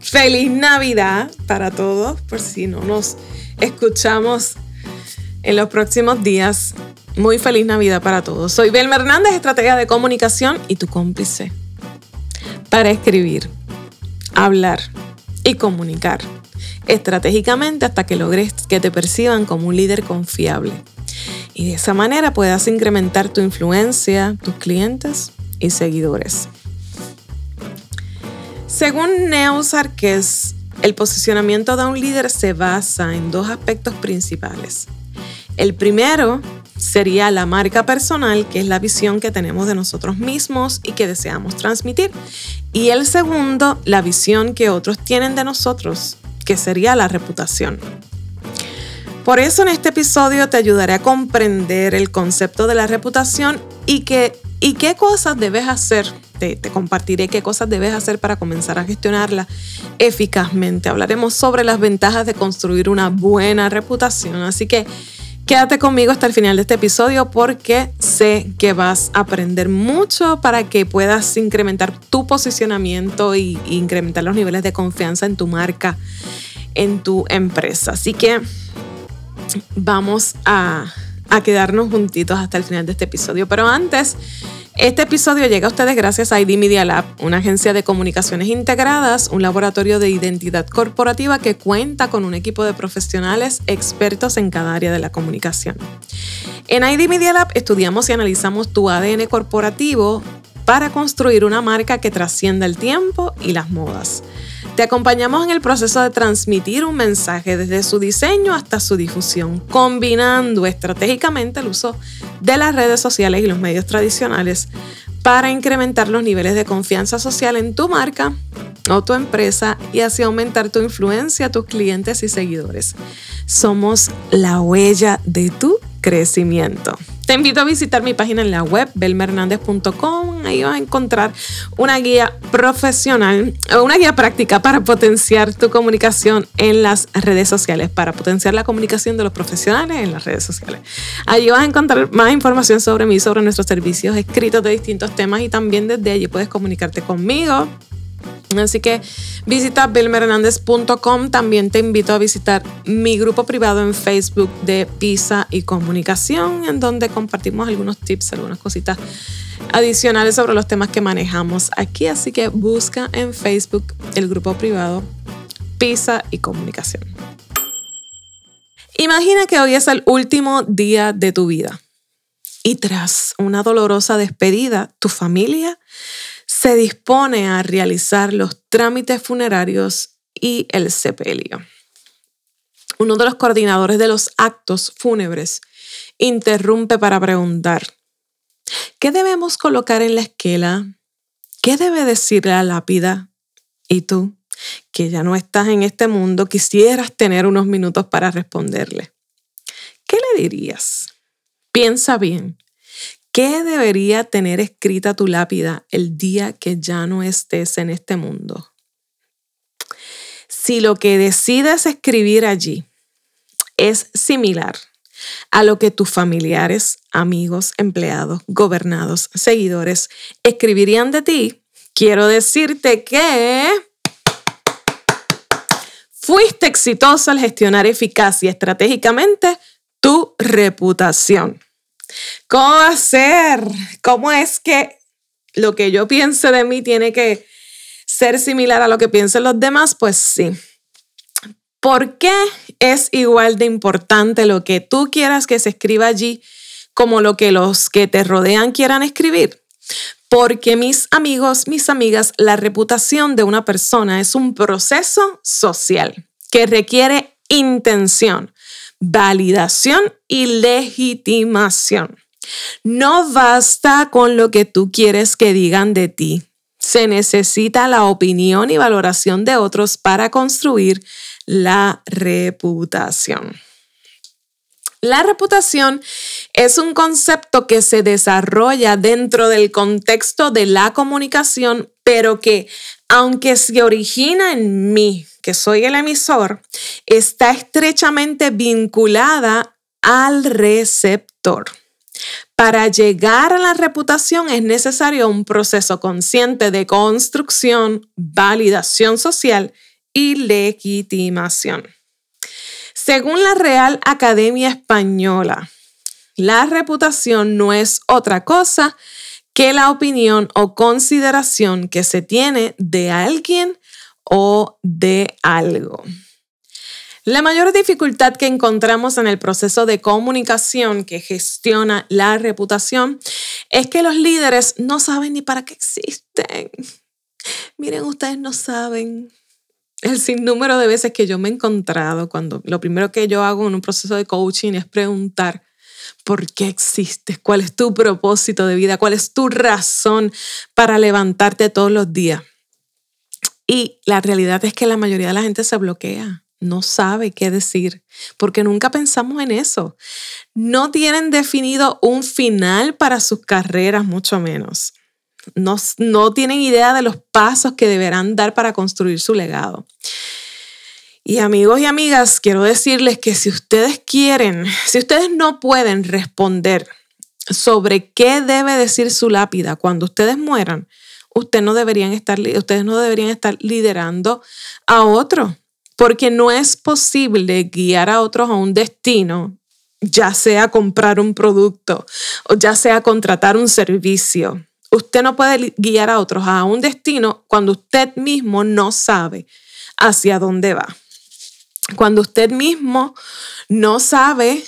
Feliz Navidad para todos, por si no nos escuchamos en los próximos días. Muy feliz Navidad para todos. Soy Belma Hernández, estratega de comunicación y tu cómplice para escribir, hablar y comunicar estratégicamente hasta que logres que te perciban como un líder confiable. Y de esa manera puedas incrementar tu influencia, tus clientes y seguidores. Según Neo Sarkes, el posicionamiento de un líder se basa en dos aspectos principales. El primero sería la marca personal, que es la visión que tenemos de nosotros mismos y que deseamos transmitir. Y el segundo, la visión que otros tienen de nosotros, que sería la reputación. Por eso en este episodio te ayudaré a comprender el concepto de la reputación y, y qué cosas debes hacer. Te, compartiré qué cosas debes hacer para comenzar a gestionarla eficazmente. Hablaremos sobre las ventajas de construir una buena reputación. Así que quédate conmigo hasta el final de este episodio porque sé que vas a aprender mucho para que puedas incrementar tu posicionamiento y, y incrementar los niveles de confianza en tu marca, en tu empresa. Así que vamos a, quedarnos juntitos hasta el final de este episodio. Pero antes, este episodio llega a ustedes gracias a ID Media Lab, una agencia de comunicaciones integradas, un laboratorio de identidad corporativa que cuenta con un equipo de profesionales expertos en cada área de la comunicación. En ID Media Lab estudiamos y analizamos tu ADN corporativo para construir una marca que trascienda el tiempo y las modas. Te acompañamos en el proceso de transmitir un mensaje desde su diseño hasta su difusión, combinando estratégicamente el uso de las redes sociales y los medios tradicionales para incrementar los niveles de confianza social en tu marca o tu empresa y así aumentar tu influencia, tus clientes y seguidores. Somos la huella de tu crecimiento. Te invito a visitar mi página en la web, belmernandez.com. Ahí vas a encontrar una guía profesional, una guía práctica para potenciar tu comunicación en las redes sociales, para potenciar la comunicación de los profesionales en las redes sociales. Allí vas a encontrar más información sobre mí, sobre nuestros servicios escritos de distintos temas y también desde allí puedes comunicarte conmigo Así que visita belmerhernandez.com. También te invito a visitar mi grupo privado en Facebook de Pisa y Comunicación, en donde compartimos algunos tips, algunas cositas adicionales sobre los temas que manejamos aquí. Así que busca en Facebook el grupo privado Pisa y Comunicación. Imagina que hoy es el último día de tu vida y tras una dolorosa despedida, tu familia se dispone a realizar los trámites funerarios y el sepelio. Uno de los coordinadores de los actos fúnebres interrumpe para preguntar, ¿qué debemos colocar en la esquela? ¿Qué debe decir la lápida? Y tú, que ya no estás en este mundo, quisieras tener unos minutos para responderle. ¿Qué le dirías? Piensa bien. ¿Qué debería tener escrita tu lápida el día que ya no estés en este mundo? Si lo que decides escribir allí es similar a lo que tus familiares, amigos, empleados, gobernados, seguidores escribirían de ti, quiero decirte que fuiste exitoso al gestionar eficaz y estratégicamente tu reputación. ¿Cómo ser? ¿Cómo es que lo que yo piense de mí tiene que ser similar a lo que piensen los demás? Pues sí. ¿Por qué es igual de importante lo que tú quieras que se escriba allí como lo que los que te rodean quieran escribir? Porque mis amigos, mis amigas, la reputación de una persona es un proceso social que requiere intención, validación y legitimación. No basta con lo que tú quieres que digan de ti. Se necesita la opinión y valoración de otros para construir la reputación. La reputación es un concepto que se desarrolla dentro del contexto de la comunicación, pero que aunque se origina en mí, que soy el emisor, está estrechamente vinculada al receptor. Para llegar a la reputación es necesario un proceso consciente de construcción, validación social y legitimación. Según la Real Academia Española, la reputación no es otra cosa la opinión o consideración que se tiene de alguien o de algo. La mayor dificultad que encontramos en el proceso de comunicación que gestiona la reputación es que los líderes no saben ni para qué existen. Miren, ustedes no saben el sinnúmero de veces que yo me he encontrado cuando lo primero que yo hago en un proceso de coaching es preguntar, ¿por qué existes? ¿Cuál es tu propósito de vida? ¿Cuál es tu razón para levantarte todos los días? Y la realidad es que la mayoría de la gente se bloquea no sabe qué decir, porque nunca pensamos en eso. No tienen definido un final para sus carreras, mucho menos. No, no tienen idea de los pasos que deberán dar para construir su legado. Y amigos y amigas, quiero decirles que si ustedes quieren, si ustedes no pueden responder sobre qué debe decir su lápida cuando ustedes mueran, ustedes no deberían estar, ustedes no deberían estar liderando a otro porque no es posible guiar a otros a un destino, ya sea comprar un producto o ya sea contratar un servicio. Usted no puede guiar a otros a un destino cuando usted mismo no sabe hacia dónde va. Cuando usted mismo no sabe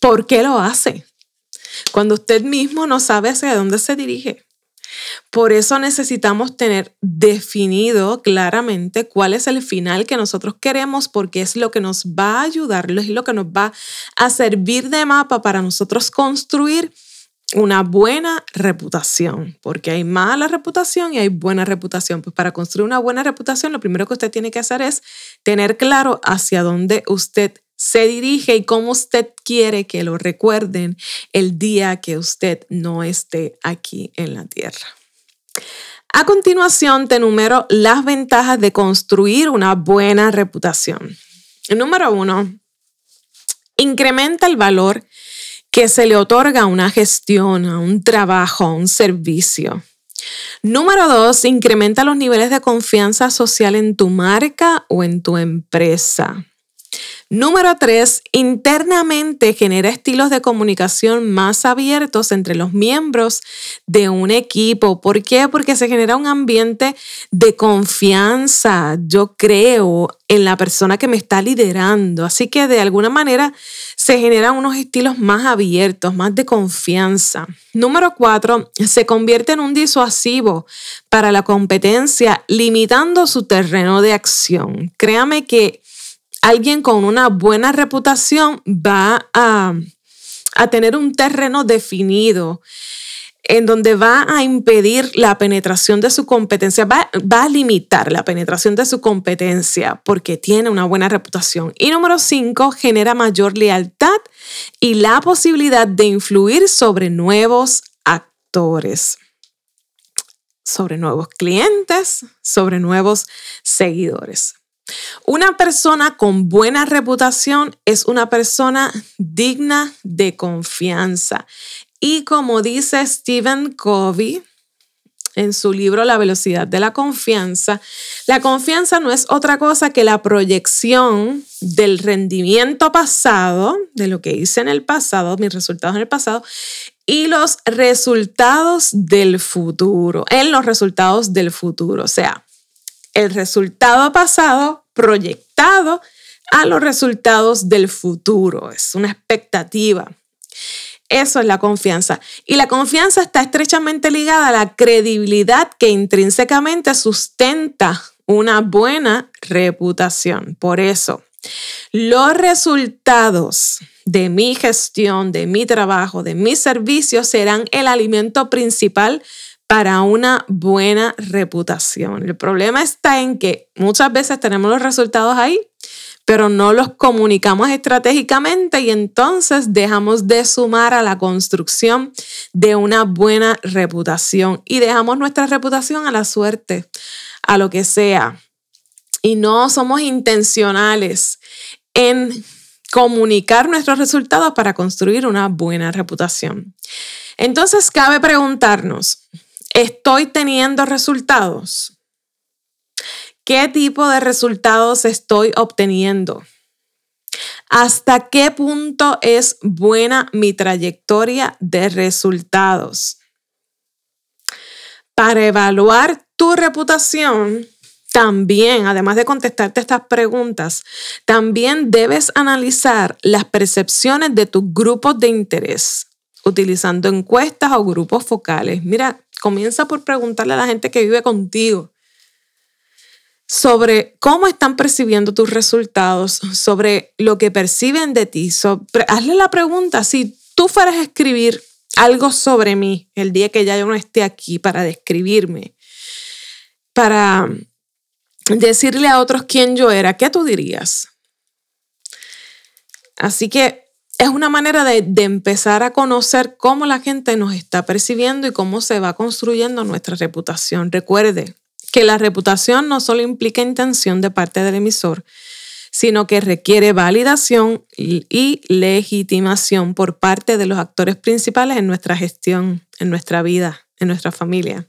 por qué lo hace. Cuando usted mismo no sabe hacia dónde se dirige. Por eso necesitamos tener definido claramente cuál es el final que nosotros queremos porque es lo que nos va a ayudar, es lo que nos va a servir de mapa para nosotros construir una buena reputación, porque hay mala reputación y hay buena reputación. Pues para construir una buena reputación, lo primero que usted tiene que hacer es tener claro hacia dónde usted se dirige y cómo usted quiere que lo recuerden el día que usted no esté aquí en la tierra. A continuación, te enumero las ventajas de construir una buena reputación. número uno, incrementa el valor que se le otorga una gestión, a un trabajo, un servicio. Número dos, incrementa los niveles de confianza social en tu marca o en tu empresa. Número tres, internamente genera estilos de comunicación más abiertos entre los miembros de un equipo. ¿Por qué? Porque se genera un ambiente de confianza, yo creo, en la persona que me está liderando. Así que de alguna manera se generan unos estilos más abiertos, más de confianza. Número cuatro, se convierte en un disuasivo para la competencia, limitando su terreno de acción. Créame que alguien con una buena reputación va a, tener un terreno definido en donde va a impedir la penetración de su competencia, va, va, a limitar la penetración de su competencia porque tiene una buena reputación. Y número cinco, genera mayor lealtad y la posibilidad de influir sobre nuevos actores, sobre nuevos clientes, sobre nuevos seguidores. Una persona con buena reputación es una persona digna de confianza. Y como dice Stephen Covey en su libro La velocidad de la confianza, la confianza no es otra cosa que la proyección del rendimiento pasado, de lo que hice en el pasado, mis resultados en el pasado, y los resultados del futuro, en los resultados del futuro. O sea, el resultado pasado proyectado a los resultados del futuro. Es una expectativa. Eso es la confianza. Y la confianza está estrechamente ligada a la credibilidad que intrínsecamente sustenta una buena reputación. Por eso, los resultados de mi gestión, de mi trabajo, de mis servicios serán el alimento principal para una buena reputación. El problema está en que muchas veces tenemos los resultados ahí, pero no los comunicamos estratégicamente y entonces dejamos de sumar a la construcción de una buena reputación y dejamos nuestra reputación a la suerte, a lo que sea. Y no somos intencionales en comunicar nuestros resultados para construir una buena reputación. Entonces cabe preguntarnos, ¿estoy teniendo resultados? ¿Qué tipo de resultados estoy obteniendo? ¿Hasta qué punto es buena mi trayectoria de resultados? Para evaluar tu reputación, también, además de contestarte estas preguntas, también debes analizar las percepciones de tus grupos de interés utilizando encuestas o grupos focales. Mira, comienza por preguntarle a la gente que vive contigo sobre cómo están percibiendo tus resultados, sobre lo que perciben de ti. hazle la pregunta, si tú fueras a escribir algo sobre mí el día que ya yo no esté aquí para describirme, para decirle a otros quién yo era, ¿qué tú dirías? Así que es una manera de, de, empezar a conocer cómo la gente nos está percibiendo y cómo se va construyendo nuestra reputación. Recuerde, que la reputación no solo implica intención de parte del emisor, sino que requiere validación y legitimación por parte de los actores principales en nuestra gestión, en nuestra vida, en nuestra familia.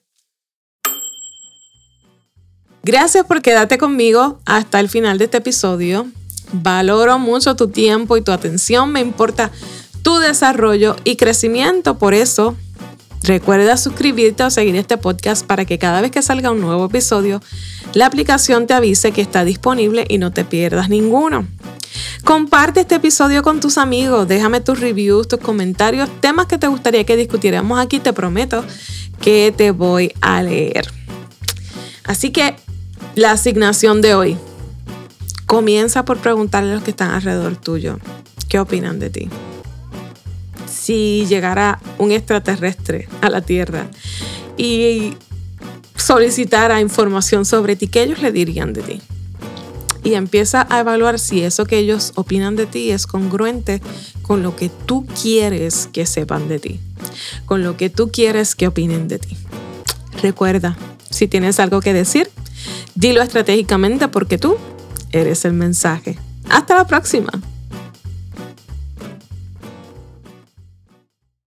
Gracias por quedarte conmigo hasta el final de este episodio. Valoro mucho tu tiempo y tu atención. Me importa tu desarrollo y crecimiento. Por eso Recuerda suscribirte o seguir este podcast para que cada vez que salga un nuevo episodio, la aplicación te avise que está disponible y no te pierdas ninguno. Comparte este episodio con tus amigos, déjame tus reviews, tus comentarios, temas que te gustaría que discutiéramos aquí, te prometo que te voy a leer. Así que la asignación de hoy. Comienza por preguntarle a los que están alrededor tuyo qué opinan de ti si llegara un extraterrestre a la Tierra y solicitara información sobre ti, ¿qué ellos le dirían de ti? Y empieza a evaluar si eso que ellos opinan de ti es congruente con lo que tú quieres que sepan de ti, con lo que tú quieres que opinen de ti. Recuerda, si tienes algo que decir, dilo estratégicamente porque tú eres el mensaje. Hasta la próxima.